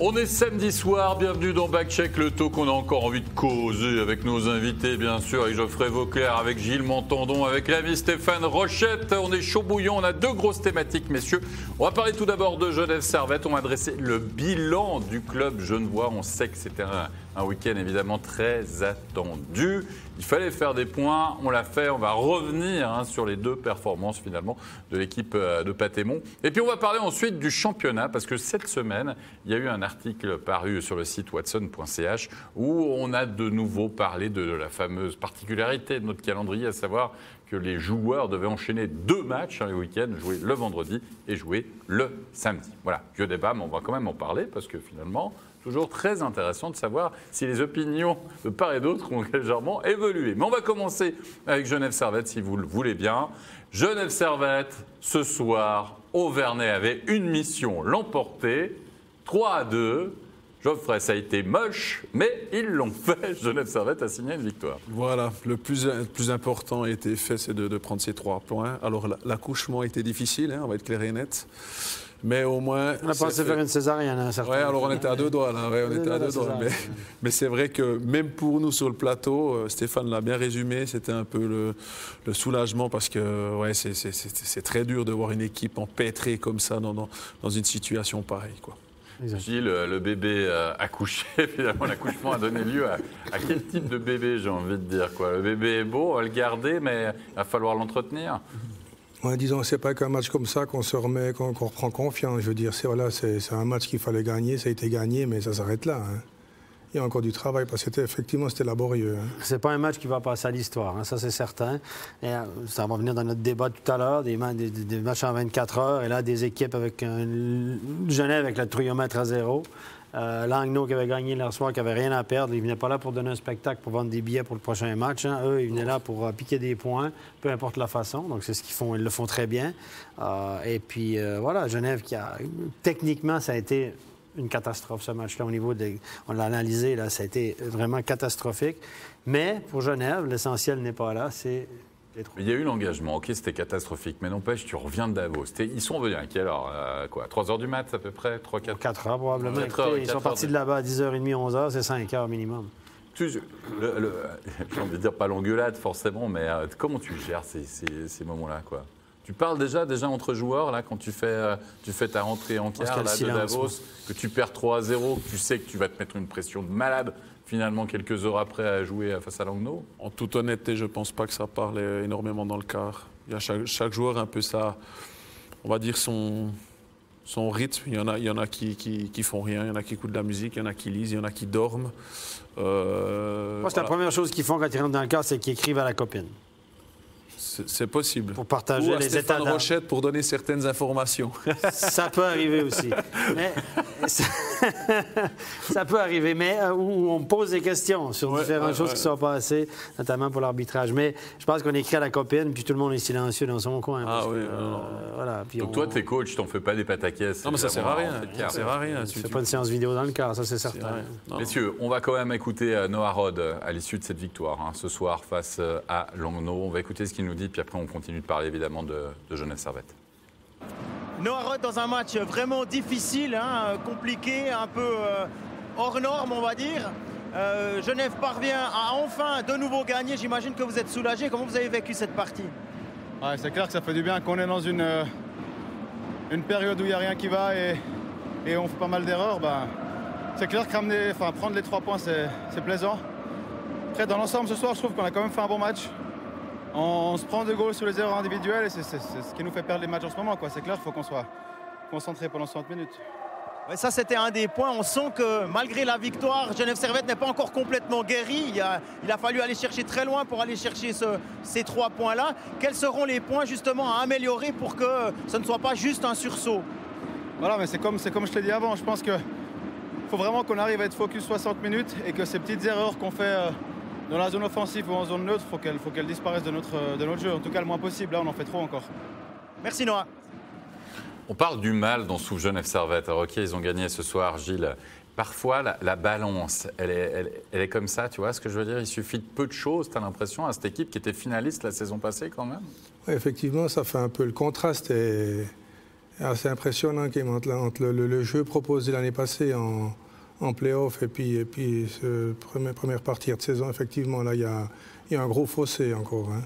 On est samedi soir, bienvenue dans Backcheck, le taux qu'on a encore envie de causer avec nos invités, bien sûr, avec Geoffrey Vauclair, avec Gilles Montandon, avec l'ami Stéphane Rochette. On est chaud bouillon, on a deux grosses thématiques, messieurs. On va parler tout d'abord de Genève Servette. On va dresser le bilan du club genevois. On sait que c'était un, un week-end évidemment très attendu. Il fallait faire des points, on l'a fait. On va revenir hein, sur les deux performances finalement de l'équipe euh, de Patémon. Et puis on va parler ensuite du championnat parce que cette semaine, il y a eu un article paru sur le site watson.ch où on a de nouveau parlé de la fameuse particularité de notre calendrier, à savoir que les joueurs devaient enchaîner deux matchs hein, le week-end, jouer le vendredi et jouer le samedi. Voilà, vieux débat, mais on va quand même en parler parce que finalement, toujours très intéressant de savoir si les opinions de part et d'autre ont légèrement évolué. Mais on va commencer avec Genève Servette, si vous le voulez bien. Genève Servette, ce soir, Auvernay avait une mission, l'emporter, 3 à 2. Geoffrey, ça a été moche, mais ils l'ont fait. Genève Servette a signé une victoire. Voilà, le plus, important a été fait, c'est de, prendre ces trois points. Alors la- l'accouchement été difficile, hein, on va être clair et net. Mais au moins. On a pensé fait- faire une césarienne à un certain Ouais, alors on était à deux doigts là, ouais, on était à deux doigts. Mais, mais c'est vrai que même pour nous sur le plateau, euh, Stéphane l'a bien résumé, c'était un peu le, le soulagement parce que ouais, c'est- très dur de voir une équipe empêtrée comme ça dans, dans, dans une situation pareille. Quoi. Gilles, euh, le bébé euh, accouché, finalement, l'accouchement a donné lieu à, à quel type de bébé, j'ai envie de dire quoi? Le bébé est beau, on va le garder, mais il va falloir l'entretenir. Ouais, disons, c'est pas qu'un match comme ça qu'on se remet, qu'on reprend confiance. Je veux dire, c'est voilà, un match qu'il fallait gagner, ça a été gagné, mais ça s'arrête là. hein. Il y a encore du travail parce que effectivement c'était laborieux. hein. C'est pas un match qui va passer à l'histoire, hein, ça c'est certain. Euh, ça va venir dans notre débat tout à l'heure, des matchs en 24 heures, et là des équipes avec un Genève avec le triomètre à zéro. Euh, qui avait gagné hier soir, qui avait rien à perdre. Ils venaient pas là pour donner un spectacle, pour vendre des billets pour le prochain match. hein. Eux, ils venaient là pour euh, piquer des points, peu importe la façon. Donc c'est ce qu'ils font, ils le font très bien. Euh, et puis euh, voilà, Genève qui a techniquement ça a été une catastrophe ce match-là au niveau des. On l'a analysé là, ça a été vraiment catastrophique. Mais pour Genève, l'essentiel n'est pas là, c'est. Il y a eu l'engagement, ok, c'était catastrophique, mais n'empêche, tu reviens de Davos. Ils sont venus à quelle heure euh, quoi 3 heures du mat à peu près 3, 4 4 heures probablement. Quatre heures, Écoutez, ils sont partis de- là-bas à 10h30, 11h, c'est 5 heures minimum. J'ai envie de dire pas l'engueulade forcément, mais euh, comment tu gères ces, ces- ces moments-là quoi? Tu parles déjà, déjà entre joueurs là quand tu fais, euh, tu fais ta rentrée en quart là, de Davos, que tu perds 3 à 0, que tu sais que tu vas te mettre une pression de malade finalement quelques heures après à jouer face à Langnau. En toute honnêteté, je ne pense pas que ça parle euh, énormément dans le quart. Il y a chaque, chaque joueur un peu ça, on va dire son, son rythme. Il y en a, il y en a qui, qui, qui font rien, il y en a qui écoutent de la musique, il y en a qui lisent, il y en a qui dorment. Euh, Moi, c'est la première chose qu'ils font quand ils rentrent dans le cas, c'est qu'ils écrivent à la copine C'est possible. pour partager Ou à les états Stéphane. Rochette pour donner certaines informations. Ça peut arriver aussi. Mais ça, ça peut arriver, mais euh, où on pose des questions sur Ouais, différentes ouais, choses ouais. qui sont passées, notamment pour l'arbitrage. Mais je pense qu'on écrit à la copine, puis tout le monde est silencieux dans son coin. Ah oui, que, non. voilà, puis Donc on- toi, t'es coach, t'en fais pas des pataquès. Non, mais ça sert à rien. Ça sert à rien. Tu- fait tu- pas une séance vidéo dans le cas, ça c'est certain. Messieurs, on va quand même écouter euh, Noah Rod euh, à l'issue de cette victoire hein, ce soir face euh, à Langnau. On va écouter ce qu'il nous dit, puis après on continue de parler évidemment de, de Genève Servette. Noah Roth dans un match vraiment difficile, hein, compliqué, un peu euh, hors norme, on va dire. Euh, Genève parvient à enfin de nouveau gagner. J'imagine que vous êtes soulagé. Comment vous avez vécu cette partie? Ouais, c'est clair que ça fait du bien qu'on est dans une, euh, une période où il n'y a rien qui va et, et on fait pas mal d'erreurs. ben, c'est clair que ramener, enfin, prendre les trois points, c'est c'est plaisant. Après, dans l'ensemble, ce soir, je trouve qu'on a quand même fait un bon match. On, se prend deux goals sur les erreurs individuelles et c'est ce qui nous fait perdre les matchs en ce moment. C'est clair qu'il faut qu'on soit concentré pendant 60 minutes. Ouais, Ça, c'était un des points. On sent que malgré la victoire, Genève Servette n'est pas encore complètement guéri. Il a, il a fallu aller chercher très loin pour aller chercher ce- ces trois points-là. Quels seront les points justement à améliorer pour que ce ne soit pas juste un sursaut? Voilà, mais c'est comme, comme je t'ai dit avant. Je pense que faut vraiment qu'on arrive à être focus 60 minutes et que ces petites erreurs qu'on fait euh, dans la zone offensive ou en zone neutre, faut qu'elles, faut qu'elles disparaissent de notre, de notre jeu. En tout cas, le moins possible. Là, on en fait trop encore. Merci Noah. On parle du mal dans Sous Genève Servette. Alors, ok, ils ont gagné ce soir, Gilles. Parfois, la, la balance, elle est, elle- elle est comme ça, tu vois ce que je veux dire? Il suffit de peu de choses, tu as l'impression, à cette équipe qui était finaliste la saison passée quand même? Ouais, effectivement, ça fait un peu le contraste. Et, est assez impressionnant Kim, entre le, le- le jeu proposé l'année passée en, en play-off et puis, et puis ce premier- première partie de saison. Effectivement, là, il y a, il y a un gros fossé encore. hein.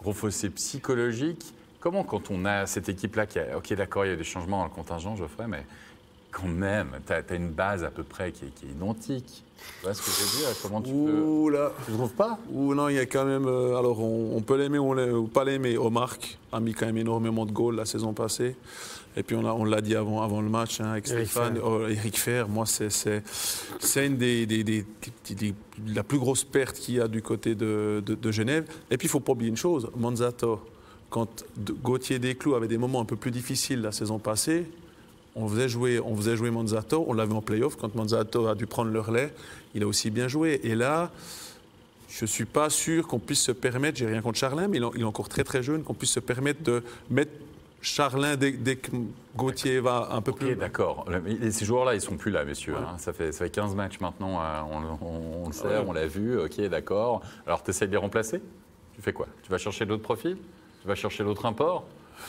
Gros fossé psychologique. Comment, quand on a cette équipe-là qui a. Ok, d'accord, il y a des changements dans le contingent, Geoffrey, mais quand même, tu as, une base à peu près qui est, qui est identique. Tu vois ce que je veux dire? Comment tu peux. Ouh là. Tu trouves pas? Ou non, il y a quand même. euh, alors, on, on peut l'aimer ou, l'ai- ou pas l'aimer. Omar a mis quand même énormément de goals la saison passée. Et puis, on l'a on l'a dit avant, avant le match hein, avec Stéphane. Fer. Oh, Eric Fer, moi, c'est- c'est c'est une des, des- des- des- des- la plus grosse perte qu'il y a du côté de, de- de Genève. Et puis, il ne faut pas oublier une chose Manzato, quand Gauthier Desclous avait des moments un peu plus difficiles la saison passée, on faisait jouer, on faisait jouer Manzato, on l'avait en playoff. Quand Manzato a dû prendre le relais, il a aussi bien joué. Et là, je ne suis pas sûr qu'on puisse se permettre, j'ai rien contre Charlin, mais il est il est encore très très jeune, qu'on puisse se permettre de mettre Charlin dès, que Gauthier va un peu Ok, plus. d'accord. Ces joueurs-là, ils sont plus là, messieurs. Ouais. hein. Ça, fait, ça fait 15 matchs maintenant, euh, on, on- on le sait, Ouais. on l'a vu. Ok, d'accord. Alors, tu essaies de les remplacer? Tu fais quoi? Tu vas chercher d'autres profils? Tu vas chercher d'autres imports?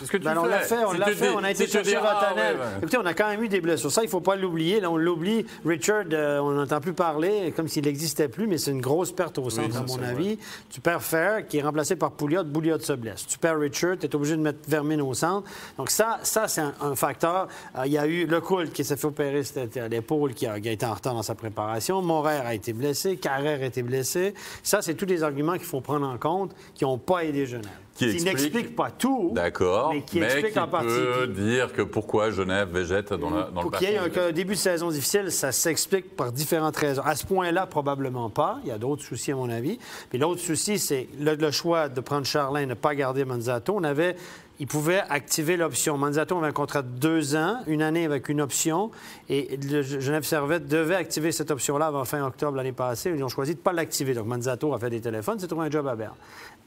Que tu Ben, on l'a fait, on l'a fait, on a été chercher dis, ah, Vatanel. ouais, ouais. Écoutez, on a quand même eu des blessures. Ça, il ne faut pas l'oublier. Là, on l'oublie. Richard, euh, on n'entend plus parler, comme s'il n'existait plus, mais c'est une grosse perte au centre, à mon avis. Tu perds Fair, qui est remplacé par Pouliot. Pouliot se blesse. Tu perds Richard, tu es obligé de mettre Vermin au centre. Donc ça, ça c'est un, un facteur. Euh, il y a eu le Coult qui s'est fait opérer à l'épaule, qui a, qui a été en retard dans sa préparation. Morer a été blessé. Carrère a été blessé. Ça, c'est tous des arguments qu'il faut prendre en compte, qui n'ont pas aidé Genève. Qui Qui explique- n'expliquent pas tout. D'accord. Mais qui explique en partie. peut dire que pourquoi Genève végète dans, la, dans Pour le qu'il y ait un début de saison difficile, ça s'explique par différentes raisons. À ce point-là, probablement pas. Il y a d'autres soucis, à mon avis. Puis l'autre souci, c'est le, le choix de prendre Charlin et ne pas garder Manzato. On avait. Il pouvait activer l'option. Manzato avait un contrat de deux ans, une année avec une option, et le Genève Servette devait activer cette option-là avant fin octobre l'année passée. Ils ont choisi de ne pas l'activer. Donc Manzato a fait des téléphones, s'est trouvé un job à Berne.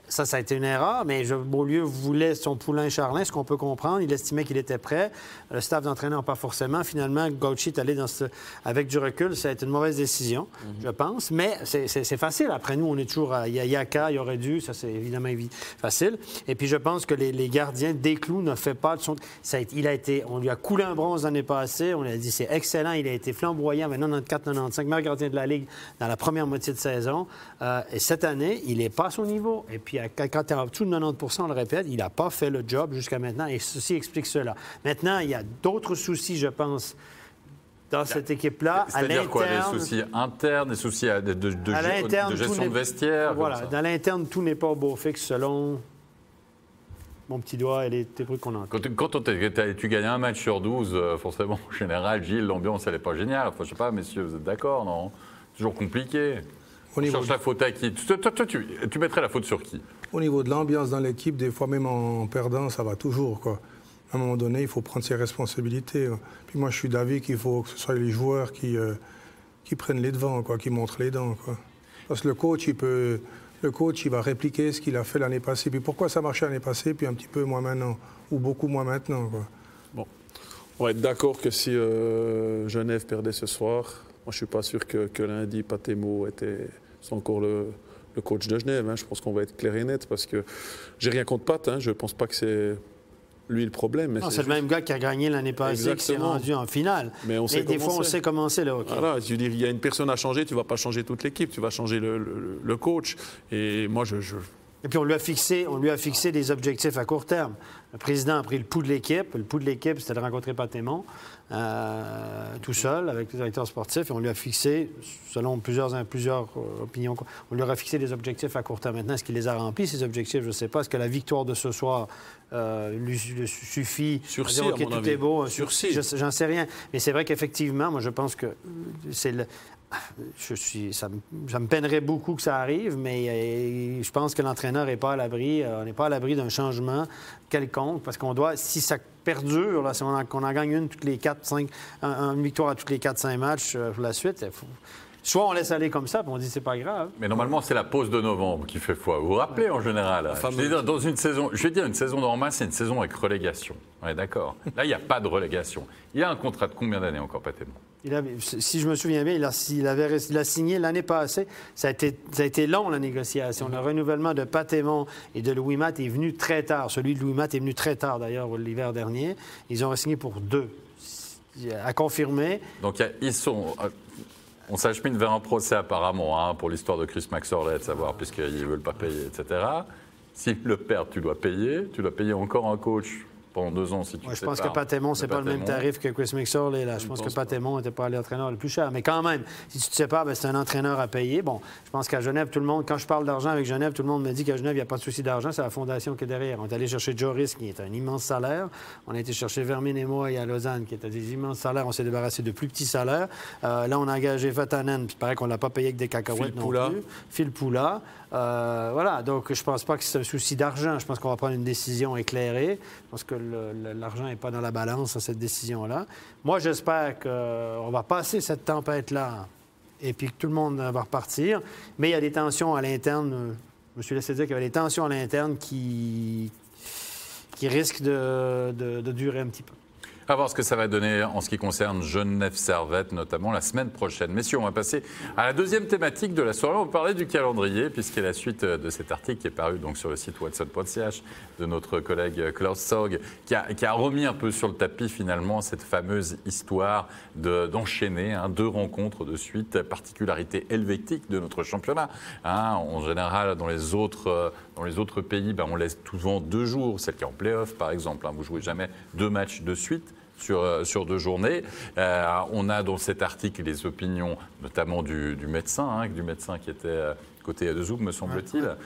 Ça, ça a été une erreur, mais Beaulieu voulait son poulain Charlin, ce qu'on peut comprendre. Il estimait qu'il était prêt. Le staff d'entraîneur, pas forcément. Finalement, Gauchi est allé dans ce... avec du recul. Ça a été une mauvaise décision, je pense. Mais c'est- facile. Après nous, on est toujours à Yaka, il y aurait dû. Ça, c'est évidemment évi- facile. Et puis, je pense que les, les gardiens, Desclous ne fait pas de son. Ça a été- il a été, on lui a coulé un bronze l'année passée. On lui a dit c'est excellent. Il a été flamboyant avec 94-95, meilleur gardien de la Ligue dans la première moitié de saison. Euh, et cette année, il n'est pas à son niveau. Et puis, à- quand tu es en dessous de 90% on le répète, il n'a pas fait le job jusqu'à maintenant. Et ceci explique cela. Maintenant, il y a d'autres soucis, je pense, dans cette équipe-là. C'est-à-dire quoi Des soucis internes, des soucis de, de- de À tout gestion de vestiaire Voilà, dans l'interne, tout n'est pas au beau fixe selon mon petit doigt et les les trucs qu'on entend. Quand, tu- quand on t'es- t'as- tu gagnes un match sur 12, euh, forcément, en général, Gilles, l'ambiance, elle n'est pas géniale. Enfin, je sais pas, messieurs, vous êtes d'accord, non? Toujours compliqué. Au On niveau, cherche la faute à qui? Toi, toi, toi, tu, tu mettrais la faute sur qui? Au niveau de l'ambiance dans l'équipe, des fois même en perdant, ça va toujours. Quoi. À un moment donné, il faut prendre ses responsabilités. hein. Puis moi, je suis d'avis qu'il faut que ce soit les joueurs qui, euh, qui prennent les devants, quoi, qui montrent les dents. Quoi. Parce que le coach, il peut, le coach, il va répliquer ce qu'il a fait l'année passée. Puis pourquoi ça marchait l'année passée, puis un petit peu moins maintenant, ou beaucoup moins maintenant. Quoi. On va être d'accord que si euh, Genève perdait ce soir, moi je suis pas sûr que, que lundi Patemo était encore le, le coach de Genève. hein. Je pense qu'on va être clair et net parce que j'ai rien contre Pat. Hein. Je pense pas que c'est lui le problème. c'est le même gars qui a gagné l'année passée, qui s'est Exactement. rendu en finale. Mais on sait des fois, on sait comment c'est, le hockey. Voilà, je veux dire, il y a une personne à changer, tu vas pas changer toute l'équipe, tu vas changer le, le- le coach. Et moi, je, je- Et puis on lui a fixé, on lui a fixé des objectifs à court terme. Le président a pris le pouls de l'équipe. Le pouls de l'équipe, c'était de rencontrer Patémon euh, tout seul avec le directeur sportif. Et on lui a fixé, selon plusieurs, plusieurs euh, opinions, on lui a fixé des objectifs à court terme. Maintenant, est-ce qu'il les a remplis, ces objectifs? Je ne sais pas. Est-ce que la victoire de ce soir euh, lui, lui suffit? Sursis, à dire, à OK, mon tout avis. est beau, un Sursis. J'en sais rien. Mais c'est vrai qu'effectivement, moi, je pense que c'est le... Je suis, ça, me, ça me peinerait beaucoup que ça arrive, mais euh, je pense que l'entraîneur n'est pas à l'abri. euh, on n'est pas à l'abri d'un changement quelconque, parce qu'on doit, si ça perdure, là, si on en, qu'on en gagne une toutes les quatre, cinq, un- une victoire à toutes les quatre, cinq matchs euh, pour la suite, faut- Soit on laisse aller comme ça, puis on dit c'est pas grave. Mais normalement, c'est la pause de novembre qui fait foi. Vous vous rappelez en général je veux dire, Dans une saison, je vais dire une saison normale, c'est une saison avec relégation. Ouais, d'accord? Là, il n'y a pas de relégation. Il a un contrat de combien d'années encore, Patémon si je me souviens bien, il a, signé l'année passée. Ça a, été, long, la négociation. Le renouvellement de Patémon et de Louis Matt est venu très tard. Celui de Louis Matt est venu très tard, d'ailleurs, l'hiver dernier. Ils ont signé pour deux, à confirmer. Donc, ils sont on s'achemine vers un procès apparemment hein, pour l'histoire de Chris Maxorley, de savoir puisqu'ils ne veulent pas payer, etc. S'ils le perdent, tu dois payer. Tu dois payer encore un coach pendant deux ans si tu Je pense que Patémon, c'est pas le même tarif que Chris Mixorley. Là. Je, pense, que Patémon n'était pas l'entraîneur le plus cher. Mais quand même, si tu te sépares, ben, c'est un entraîneur à payer. Bon, je pense qu'à Genève, tout le monde, quand je parle d'argent avec Genève, tout le monde me dit qu'à Genève, il n'y a pas de souci d'argent. C'est la fondation qui est derrière. On est allé chercher Joris, qui est un immense salaire. On a été chercher Vermin et moi à Lausanne, qui étaient des immenses salaires. On s'est débarrassé de plus petits salaires. Euh, là, on a engagé Vatanen, puis il paraît qu'on ne l'a pas payé avec des cacahuètes non plus. Phil Poula. Euh, voilà, donc je ne pense pas que c'est un souci d'argent. Je pense qu'on va prendre une décision éclairée. Je pense que l'argent n'est pas dans la balance à cette décision-là. Moi, j'espère qu'on va passer cette tempête-là et puis que tout le monde va repartir. Mais il y a des tensions à l'interne. Je me suis laissé dire qu'il y avait des tensions à l'interne qui, qui risquent de durer un petit peu. À voir ce que ça va donner en ce qui concerne Genève Servette, notamment la semaine prochaine. Messieurs, on va passer à la deuxième thématique de la soirée. On va parler du calendrier, puisqu'il y a la suite de cet article qui est paru donc, sur le site watson.ch de notre collègue Klaus Sog, qui a, remis un peu sur le tapis finalement cette fameuse histoire d'enchaîner hein, deux rencontres de suite, particularité helvétique de notre championnat. Hein. en général, dans les autres, autres pays, ben, on laisse souvent deux jours, celle qui est en play-off par exemple. Hein, vous jouez jamais deux matchs de suite sur, euh, sur deux journées. Euh, on a dans cet article les opinions, notamment du, médecin, hein, du médecin qui était euh, côté de Zoom, me semble-t-il,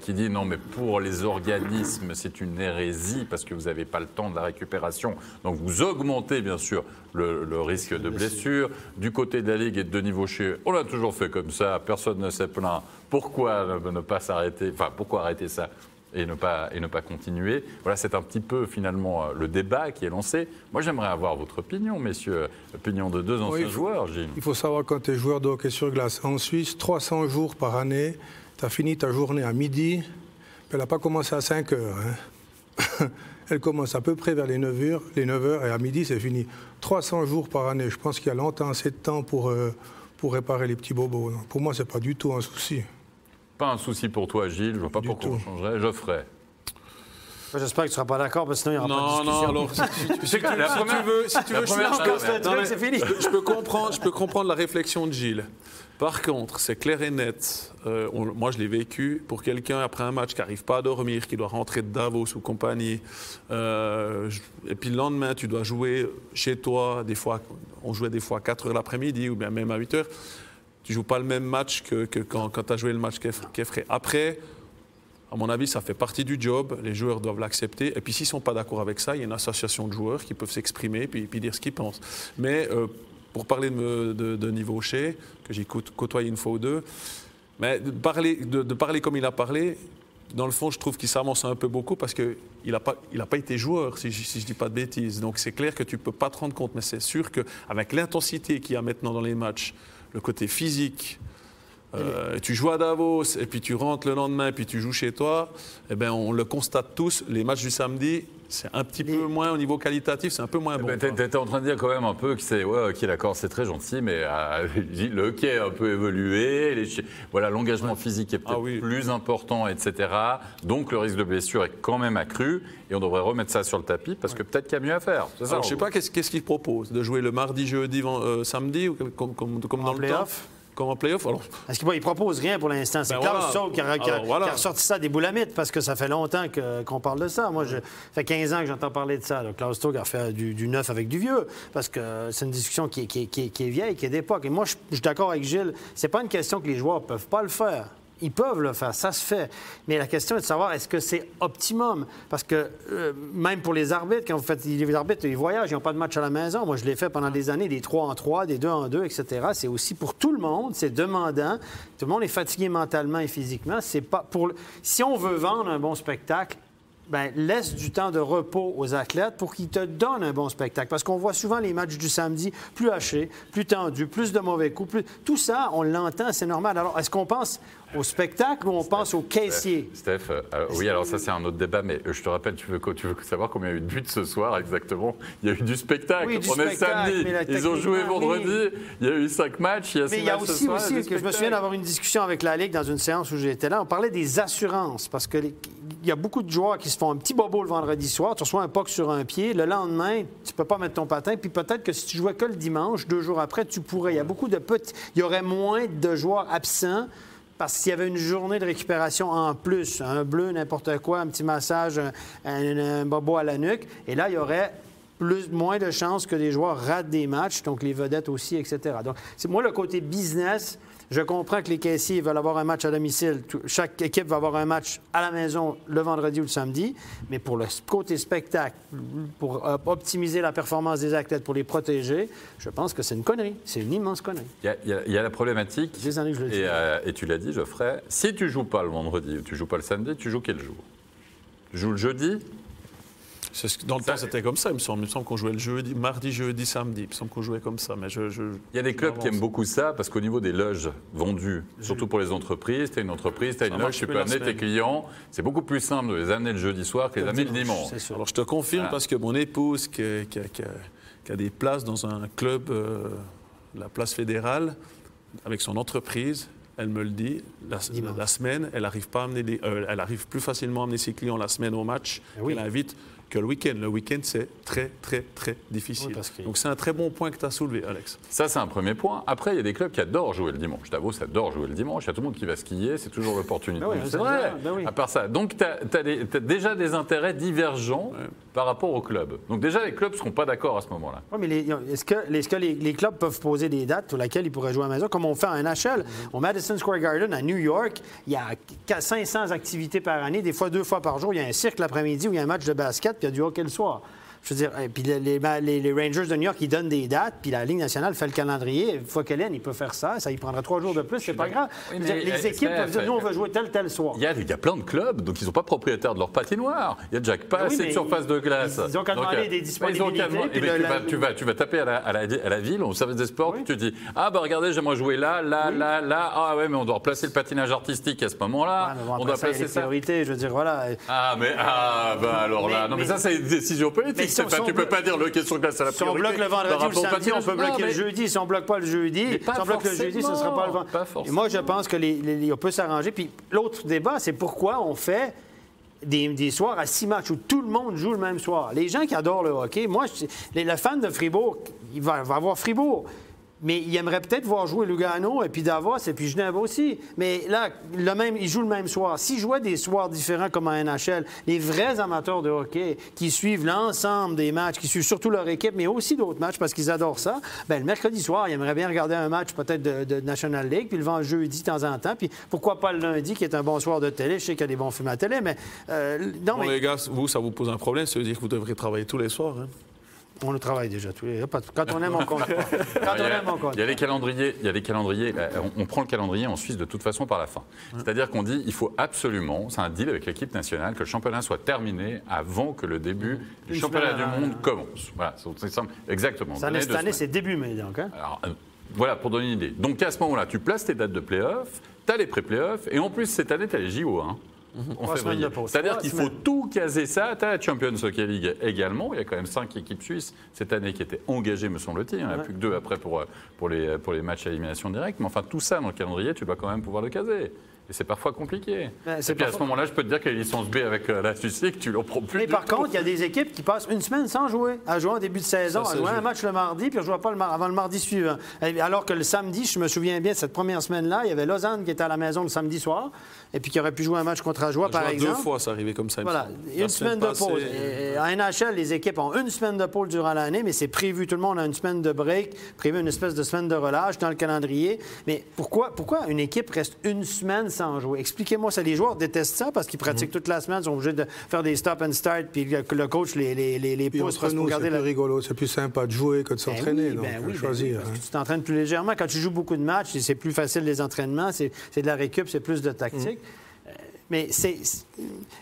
qui dit non, mais pour les organismes, c'est une hérésie parce que vous n'avez pas le temps de la récupération. Donc vous augmentez bien sûr le, risque de blessure. Du côté de la Ligue et de Denis Vaucher, on l'a toujours fait comme ça, personne ne s'est plaint. Pourquoi ne pas s'arrêter? Enfin, pourquoi arrêter ça? Et ne pas, et ne pas continuer. Voilà, c'est un petit peu finalement euh, le débat qui est lancé. Moi, j'aimerais avoir votre opinion, messieurs. Opinion de deux anciens joueurs, Gilles. Il faut savoir quand tu es joueur de hockey sur glace en Suisse, 300 jours par année, tu as fini ta journée à midi, elle n'a pas commencé à 5 heures. Hein. elle commence à peu près vers les 9 heures, les 9 heures et à midi, c'est fini. 300 jours par année, je pense qu'il y a longtemps assez de temps pour, euh, pour réparer les petits bobos. Pour moi, ce n'est pas du tout un souci pas un souci pour toi, Gilles. Je ne vois pas pourquoi on changerait. Je ferai. J'espère que tu ne seras pas d'accord, parce que sinon il n'y aura pas de discussion. Non, non, alors, si, tu, veux, si tu veux, c'est fini. Je peux, comprendre, je peux comprendre la réflexion de Gilles. Par contre, c'est clair et net. Euh, moi, je l'ai vécu pour quelqu'un après un match qui n'arrive pas à dormir, qui doit rentrer de Davos ou compagnie. Euh, et puis le lendemain, tu dois jouer chez toi. Des fois, on jouait des fois à 4 heures l'après-midi ou bien même à 8 heures tu joues pas le même match que, quand, tu as joué le match qu'Effray. Après, à mon avis, ça fait partie du job. Les joueurs doivent l'accepter. Et puis, s'ils ne sont pas d'accord avec ça, il y a une association de joueurs qui peuvent s'exprimer et puis, dire ce qu'ils pensent. Mais euh, pour parler de, de, de Niveau que j'ai côtoyé une fois ou deux, mais de parler, de, parler comme il a parlé, dans le fond, je trouve qu'il s'avance un peu beaucoup parce qu'il n'a pas, pas été joueur, si je ne dis pas de bêtises. Donc, c'est clair que tu ne peux pas te rendre compte. Mais c'est sûr qu'avec l'intensité qu'il y a maintenant dans les matchs, le côté physique. Euh, tu joues à Davos et puis tu rentres le lendemain et puis tu joues chez toi, eh ben on le constate tous. Les matchs du samedi, c'est un petit peu moins au niveau qualitatif, c'est un peu moins bon. tu étais en train de dire quand même un peu que c'est, ouais, ok, d'accord, c'est très gentil, mais euh, le hockey a un peu évolué, voilà, l'engagement physique est peut-être ah plus important, etc. Donc le risque de blessure est quand même accru et on devrait remettre ça sur le tapis parce que peut-être qu'il y a mieux à faire. Ça, je ne sais pas, qu'est-ce qu'il propose? De jouer le mardi, jeudi, euh, samedi, ou comme, comme, comme dans le temps en playoff. Alors... Parce qu'il ne propose rien pour l'instant. C'est ben Klaus qui, a, ressorti ça des boulamites parce que ça fait longtemps qu'on parle de ça. Moi, je, ça fait 15 ans que j'entends parler de ça. Donc, Klaus Saug a fait du, neuf avec du vieux parce que c'est une discussion qui, qui, est vieille, qui est d'époque. Et moi, je, je suis d'accord avec Gilles. C'est pas une question que les joueurs ne peuvent pas le faire. Ils peuvent le faire, ça se fait. Mais la question est de savoir est-ce que c'est optimum? Parce que euh, même pour les arbitres, quand vous faites les arbitres, ils voyagent, ils n'ont pas de match à la maison. Moi, je l'ai fait pendant des années, des 3 en 3, des 2 en 2, etc. C'est aussi pour tout le monde, c'est demandant. Tout le monde est fatigué mentalement et physiquement. C'est pas pour... Si on veut vendre un bon spectacle, ben, laisse du temps de repos aux athlètes pour qu'ils te donnent un bon spectacle. Parce qu'on voit souvent les matchs du samedi plus hachés, plus tendus, plus de mauvais coups. plus- Tout ça, on l'entend, c'est normal. Alors, est-ce qu'on pense au spectacle ou on pense au caissier? Steph, euh, euh, oui, alors ça c'est un autre débat, mais euh, je te rappelle, tu veux, tu veux savoir combien il y a eu de buts ce soir exactement? Il y a eu du spectacle. Oui, du On est samedi, ils ont joué vendredi, il y a eu cinq matchs, il y a Mais il y a ce aussi, soir, il y a aussi du que je me souviens d'avoir une discussion avec la Ligue dans une séance où j'étais là. On parlait des assurances parce que les- il y a beaucoup de joueurs qui se font un petit bobo le vendredi soir. Tu reçois un puck sur un pied. Le lendemain, tu peux pas mettre ton patin. Puis peut-être que si tu jouais que le dimanche, deux jours après, tu pourrais. Il y a beaucoup de petits. Il y aurait moins de joueurs absents. Parce qu'il y avait une journée de récupération en plus, un bleu, n'importe quoi, un petit massage, un, bobo à la nuque. Et là, il y aurait plus, moins de chances que les joueurs ratent des matchs, donc les vedettes aussi, etc. Donc, c'est moi le côté business. Je comprends que les caissiers veulent avoir un match à domicile. Chaque équipe va avoir un match à la maison le vendredi ou le samedi. Mais pour le côté spectacle, pour euh, optimiser la performance des athlètes, pour les protéger, je pense que c'est une connerie. C'est une immense connerie. Il y, a, y y la problématique, Des années que je le dis. et, euh, et tu l'as dit, Geoffrey, si tu joues pas le vendredi ou tu joues pas le samedi, tu joues quel jour? Tu joues le jeudi? Dans le Ça- temps, c'était comme ça, il me semble. Il me semble qu'on jouait le jeudi, mardi, jeudi, samedi. Il me semble qu'on jouait comme ça. Mais je, je- Il y a des clubs qui aiment beaucoup ça parce qu'au niveau des loges vendues, surtout pour les entreprises, tu as une entreprise, tu as une loge, tu peux amener tes clients. C'est beaucoup plus simple de les amener le jeudi soir que les amener le dimanche. C'est sûr. Alors, je te confirme Voilà. parce que mon épouse, qui, a- qui a, qui a- qui a des places dans un club, euh, la place fédérale, avec son entreprise, elle me le dit, la, Dimanche. la semaine, elle arrive pas à amener les- euh, elle arrive plus facilement à amener ses clients la semaine au match Eh oui. qu'elle invite que le week-end. Le week-end, c'est très, très, très difficile. Oui, parce que- Donc, c'est un très bon point que tu as soulevé, Alex. Ça, c'est un premier point. Après, il y a des clubs qui adorent jouer le dimanche. Davos adore jouer le dimanche. Il y a tout le monde qui va skier. C'est toujours l'opportunité. Ben oui, c'est vrai. ben oui. À part ça. Donc, tu as, déjà des intérêts divergents par rapport au club. Donc, déjà, les clubs ne seront pas d'accord à ce moment-là. Oui, mais est-ce que, les, les clubs peuvent poser des dates pour lesquelles ils pourraient jouer à la maison, comme on fait en NHL? Au Madison Square Garden, à New York, il y a 500 activités par année, des fois deux fois par jour. Il y a un cirque l'après-midi où il y a un match de basket, puis il y a du. Je veux dire, et puis les, les- Rangers de New York, ils donnent des dates, puis la Ligue nationale fait le calendrier. Une fois qu'elle est, il peut faire ça. Ça, il prendra trois jours de plus, c'est pas grave. Oui, dire, les euh, équipes peuvent dire, nous, on euh, veut jouer tel, tel soir. Il y, a, il y a plein de clubs, donc ils ne sont pas propriétaires de leur patinoire. Il y a déjà pas oui, assez de surface de glace. ils ont qu'à demander euh, des ils ont qu'à disponibilités, puis le- tu, la- vas, tu, vas, tu vas taper à la, à la- à la ville, au service des sports, Oui. tu dis Ah, bah regardez, j'aimerais jouer là, là, là, là. Ah, ouais, mais on doit replacer le patinage artistique à ce moment-là. Ouais, on doit placer ça. priorités. Je veux dire, voilà. Ah, mais ah, bah alors là. Non, mais- ça, c'est une décision politique. Tu on peux pas dire le question glace à la Si on priorité. bloque le vendredi ou le samedi, on peut bloquer jeudi. Si on bloque pas le jeudi, si on bloque le jeudi, ce ne sera pas le vendredi. Et moi, je pense que les, les- on peut s'arranger. Puis l'autre débat, c'est pourquoi on fait des, des soirs à six matchs où tout le monde joue le même soir. Les gens qui adorent le hockey, moi, je- les, le fan de Fribourg, il va, va avoir Fribourg. Mais il aimerait peut-être voir jouer Lugano et puis Davos et puis Genève aussi. Mais là, le même, ils jouent le même soir. S'ils jouaient des soirs différents comme en NHL, les vrais amateurs de hockey qui suivent l'ensemble des matchs, qui suivent surtout leur équipe, mais aussi d'autres matchs parce qu'ils adorent ça, ben, le mercredi soir, ils aimeraient bien regarder un match peut-être de, de National League, puis le vend jeudi de temps en temps. Puis pourquoi pas le lundi qui est un bon soir de télé? Je sais qu'il y a des bons films à télé, mais... euh, non, Bon, mais les gars, vous, ça vous pose un problème. Ça veut dire que vous devrez travailler tous les soirs. hein. On le travaille déjà tous les... Quand on aime, on compte. Quand on il y a- aime, on compte Il y a les calendriers, il y a les calendriers. On, on prend le calendrier en Suisse de toute façon par la fin. C'est-à-dire qu'on dit il faut absolument, c'est un deal avec l'équipe nationale, que le championnat soit terminé avant que le début du Une championnat semaine du monde commence. Voilà, c'est simple. Exactement. Donner cette année, c'est début mai, donc. Hein? Alors, euh, voilà, pour donner une idée. Donc à ce moment-là, tu places tes dates de play-off, tu as les pré-playoffs, et en plus, cette année, tu as les JO. hein, en février. pause. C'est-à-dire qu'il faut tout caser ça. Tu as la Champions Hockey League également. Il y a quand même cinq équipes suisses cette année qui étaient engagées, me semble-t-il. Il n'y en a Ouais. plus que deux après pour, euh, pour, les, pour les matchs à élimination directe. Mais enfin, tout ça dans le calendrier, tu dois quand même pouvoir le caser. Et c'est parfois compliqué. Ben, c'est et puis à ce moment-là, je peux te dire que les licences B avec euh, la Suisse tu l'en prends plus. Mais par tout. contre, il y a des équipes qui passent une semaine sans jouer, à jouer en début de saison, Ça, à jouer un joue. match le mardi, puis à jouer pas le mar- avant le mardi suivant. Et Alors que le samedi, je me souviens bien, cette première semaine-là, il y avait Lausanne qui était à la maison le samedi soir, et puis qui aurait pu jouer un match contre Ajoie, par exemple. Deux fois, ça arrivait comme ça. Voilà, une semaine de pause. Et- et en NHL, les équipes ont une semaine de pause durant l'année, mais c'est prévu. Tout le monde a une semaine de break, prévu une espèce de semaine de relâche dans le calendrier. Mais pourquoi, pourquoi une équipe reste une semaine sans jouer? Expliquez-moi ça. Les joueurs détestent ça parce qu'ils Mhm. pratiquent toute la semaine, ils sont obligés de faire des stop and start, puis le, coach les, les, les, les pousse pour nous, c'est garder plus la... rigolo, c'est plus sympa de jouer que de Ben s'entraîner. oui, ben à oui, ben choisir. oui, parce hein. que tu t'entraînes plus légèrement. Quand tu joues beaucoup de matchs, c'est- c'est plus facile les entraînements, c'est c'est de la récup, c'est plus de tactique. Mm. Euh, Mais c'est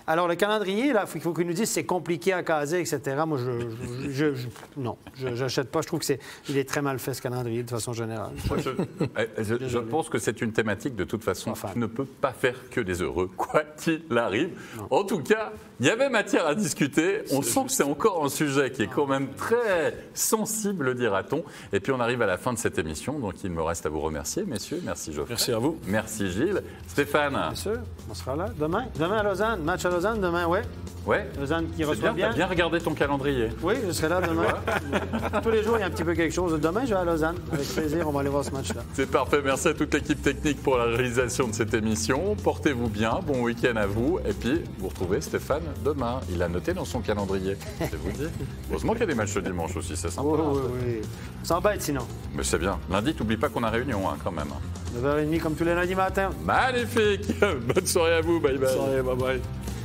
alors, le calendrier, là, il faut qu'il nous dise c'est compliqué à caser, etc. Moi, je, je- je- non, je n'achète pas. Je trouve que c'est, il est très mal fait, ce calendrier, de façon générale. Moi, je, eh, je- je pense que c'est une thématique de toute façon. Enfin. Tu ne peux pas faire que des heureux, quoi qu'il arrive. En tout cas, il y avait matière à discuter. On sent que c'est encore un sujet qui est quand même très sensible, dira-t-on. Et puis on arrive à la fin de cette émission, donc il me reste à vous remercier, messieurs. Merci Geoffrey. Merci à vous. Merci Gilles. Stéphane. Bien sûr, on sera là demain. Demain à Lausanne, match à Lausanne demain, ouais. Ouais. Lausanne qui reçoit bien, bien. t'as bien regardé ton calendrier. Oui, je serai là demain. Tous les jours, il y a un petit peu quelque chose. Demain, je vais à Lausanne. Avec plaisir, on va aller voir ce match-là. C'est parfait. Merci à toute l'équipe technique pour la réalisation de cette émission. Portez-vous bien. Bon week-end à vous. Et puis, vous retrouvez Stéphane demain. Il a noté dans son calendrier. Je vous dire. Heureusement qu'il y a des matchs le dimanche aussi. C'est sympa. Oui, oui, oui. On s'embête sinon. Mais c'est bien. Lundi, t'oublies pas qu'on a réunion hein, quand même. 9h30 comme tous les lundis matins. Magnifique. Bonne soirée à vous. Bye bye. Bye bye.